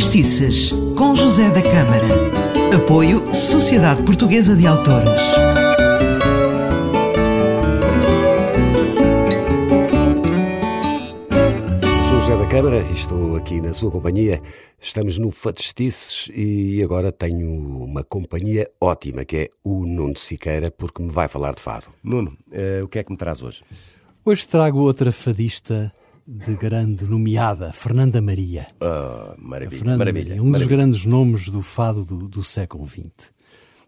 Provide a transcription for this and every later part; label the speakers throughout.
Speaker 1: Factistices, com José da Câmara. Apoio Sociedade Portuguesa de Autores.
Speaker 2: Sou José da Câmara e estou aqui na sua companhia. Estamos no Factistices e agora tenho uma companhia ótima que é o Nuno Siqueira, porque me vai falar de fado. Nuno, eh, o que é que me traz hoje?
Speaker 3: Hoje trago outra fadista de grande nomeada, Fernanda Maria.
Speaker 2: Ah, maravilha,
Speaker 3: Fernanda
Speaker 2: maravilha.
Speaker 3: Maria, um dos
Speaker 2: maravilha.
Speaker 3: grandes nomes do fado do, do século XX.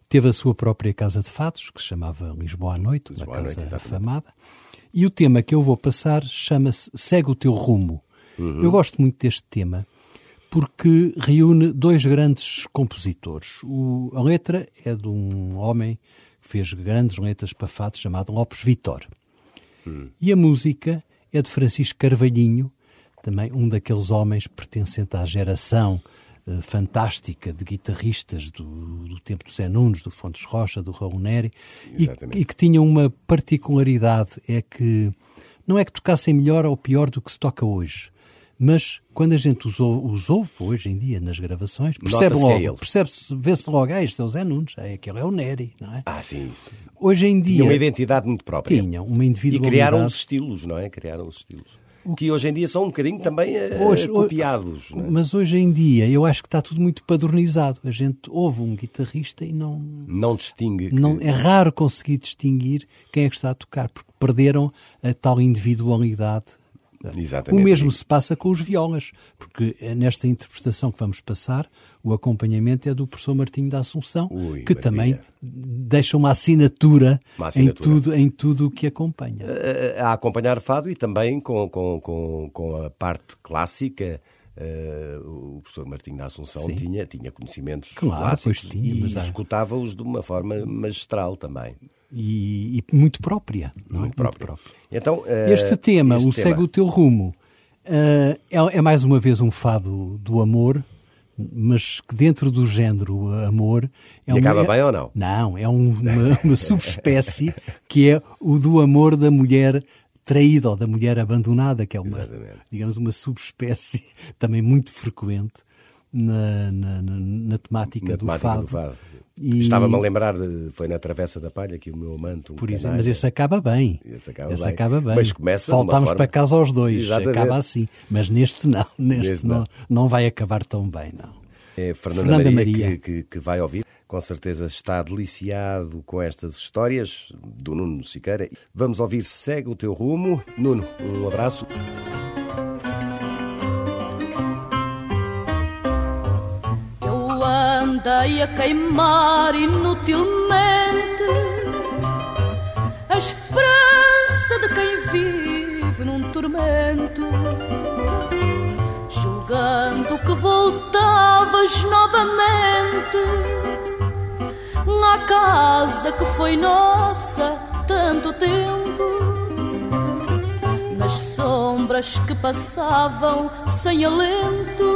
Speaker 3: Teve a sua própria casa de fados, que se chamava Lisboa à Noite,
Speaker 2: Lisboa
Speaker 3: uma casa
Speaker 2: Noite,
Speaker 3: afamada. E o tema que eu vou passar chama-se Segue o Teu Rumo.
Speaker 2: Uhum.
Speaker 3: Eu gosto muito deste tema porque reúne dois grandes compositores. O- a letra é de um homem que fez grandes letras para fados chamado Lopes Vitor. E a música é de Francisco Carvalhinho, também um daqueles homens pertencente à geração eh, fantástica de guitarristas do, do tempo do Zé Nunes, do Fontes Rocha, do Raul Neri, e, e que tinham uma particularidade, é que não é que tocassem melhor ou pior do que se toca hoje, mas quando a gente os ouve, os ouve hoje em dia nas gravações, percebe
Speaker 2: é
Speaker 3: logo,
Speaker 2: ele.
Speaker 3: percebe-se, vê-se logo, ah, este é o Zé Nunes, ah, aquele é o Neri, não é?
Speaker 2: Ah, sim.
Speaker 3: Hoje em
Speaker 2: Tinha
Speaker 3: dia...
Speaker 2: uma identidade muito própria.
Speaker 3: Tinham uma
Speaker 2: E
Speaker 3: individualidade.
Speaker 2: criaram os estilos, não é? Criaram os estilos. Que hoje em dia são um bocadinho também eh,
Speaker 3: Hoje-
Speaker 2: copiados. não é?
Speaker 3: Mas hoje em dia eu acho que está tudo muito padronizado. A gente ouve um guitarrista e não,
Speaker 2: Não distingue. que-
Speaker 3: não é raro conseguir distinguir quem é que está a tocar, porque perderam a tal individualidade.
Speaker 2: Exatamente.
Speaker 3: O mesmo se passa com os violas, porque é nesta interpretação que vamos passar, o acompanhamento é do professor Martinho da Assunção,
Speaker 2: Ui,
Speaker 3: que também deixa uma assinatura,
Speaker 2: Uma assinatura.
Speaker 3: Em, tudo, em tudo o que acompanha.
Speaker 2: a, a acompanhar fado e também com, com, com, com a parte clássica. eh, o professor Martinho da Assunção
Speaker 3: Sim.
Speaker 2: tinha, tinha conhecimentos
Speaker 3: Claro,
Speaker 2: clássicos
Speaker 3: tinha,
Speaker 2: e executava-os de uma forma magistral também.
Speaker 3: E, e muito própria. não é?
Speaker 2: Muito próprio. Então, eh,
Speaker 3: Este tema,
Speaker 2: este
Speaker 3: o Segue o Teu Rumo, eh, é, é mais uma vez um fado do amor, mas que dentro do género amor... É
Speaker 2: E
Speaker 3: uma-
Speaker 2: acaba bem ou não?
Speaker 3: Não, é um- uma, uma subespécie que é o do amor da mulher traída ou da mulher abandonada, que é uma,
Speaker 2: Exatamente.
Speaker 3: digamos, uma subespécie também muito frequente na, na, na- na temática,
Speaker 2: Na
Speaker 3: do,
Speaker 2: temática
Speaker 3: fado.
Speaker 2: do fado.
Speaker 3: E-
Speaker 2: Estava-me a lembrar, de, foi na Travessa da Palha que o meu amante, um
Speaker 3: Por exemplo,
Speaker 2: canalha,
Speaker 3: mas esse acaba bem.
Speaker 2: Esse acaba
Speaker 3: Esse
Speaker 2: bem.
Speaker 3: acaba bem.
Speaker 2: Mas começa
Speaker 3: Voltámos
Speaker 2: forma-
Speaker 3: para casa aos dois.
Speaker 2: Exatamente.
Speaker 3: Acaba assim. Mas neste não. Neste,
Speaker 2: Neste
Speaker 3: não,
Speaker 2: não.
Speaker 3: não vai acabar tão bem, não.
Speaker 2: É Fernanda,
Speaker 3: Fernanda
Speaker 2: Maria,
Speaker 3: Maria.
Speaker 2: Que, que- que vai ouvir. Com certeza está deliciado com estas histórias do Nuno Siqueira. Vamos ouvir Segue o Teu Rumo. Nuno, um abraço.
Speaker 4: Andei a queimar inutilmente a esperança de quem vive num tormento, julgando que voltavas novamente à casa que foi nossa tanto tempo nas sombras que passavam sem alento.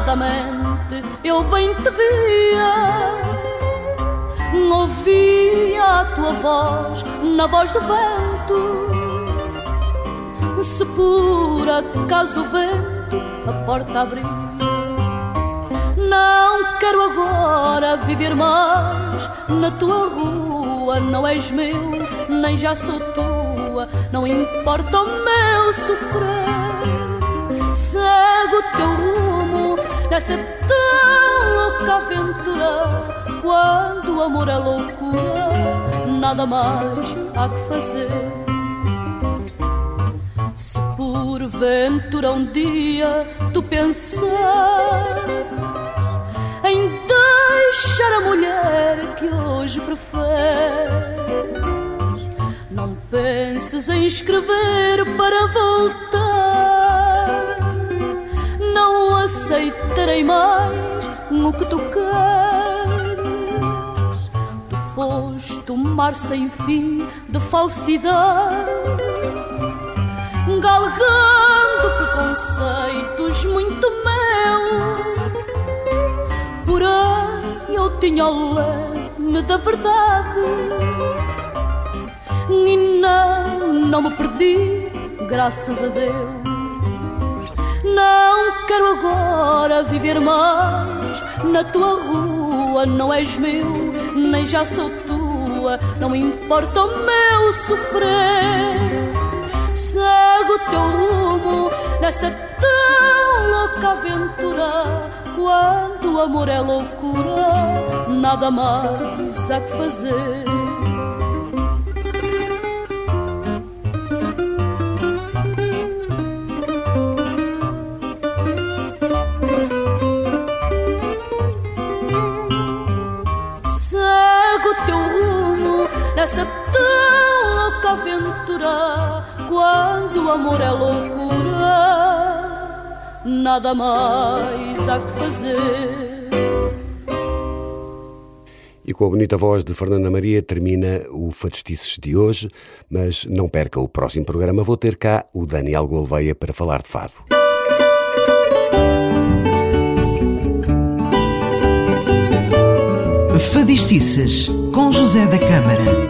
Speaker 4: Alucinadamente eu bem te via, ouvia a tua voz na voz do vento. Se por acaso o vento a porta abrir, não quero agora viver mais na tua rua. Não és meu, nem já sou tua. Não importa o meu sofrer. Segue o teu rumo nessa tão louca aventura. Quando o amor é loucura, nada mais há que fazer. Se porventura um dia tu pensar em deixar a mulher que hoje preferes. Não penses em escrever para voltar. Aceitarei mais o que tu queres. Tu foste um mar sem fim de falsidade galgando preconceitos muito meus. Porém, eu tinha o leme da verdade e não, não me perdi, graças a Deus. Não quero agora viver mais na tua rua, não és meu, nem já sou tua, não importa o meu sofrer. Segue o teu rumo nessa tão louca aventura. Quando o amor é loucura, nada mais há que fazer. Aventura. Quando o amor é loucura, nada mais há que fazer.
Speaker 2: E com a bonita voz de Fernanda Maria termina o Fadistices de hoje, mas não perca o próximo programa, vou ter cá o Daniel Gouveia para falar de fado.
Speaker 1: Fadistices com José da Câmara.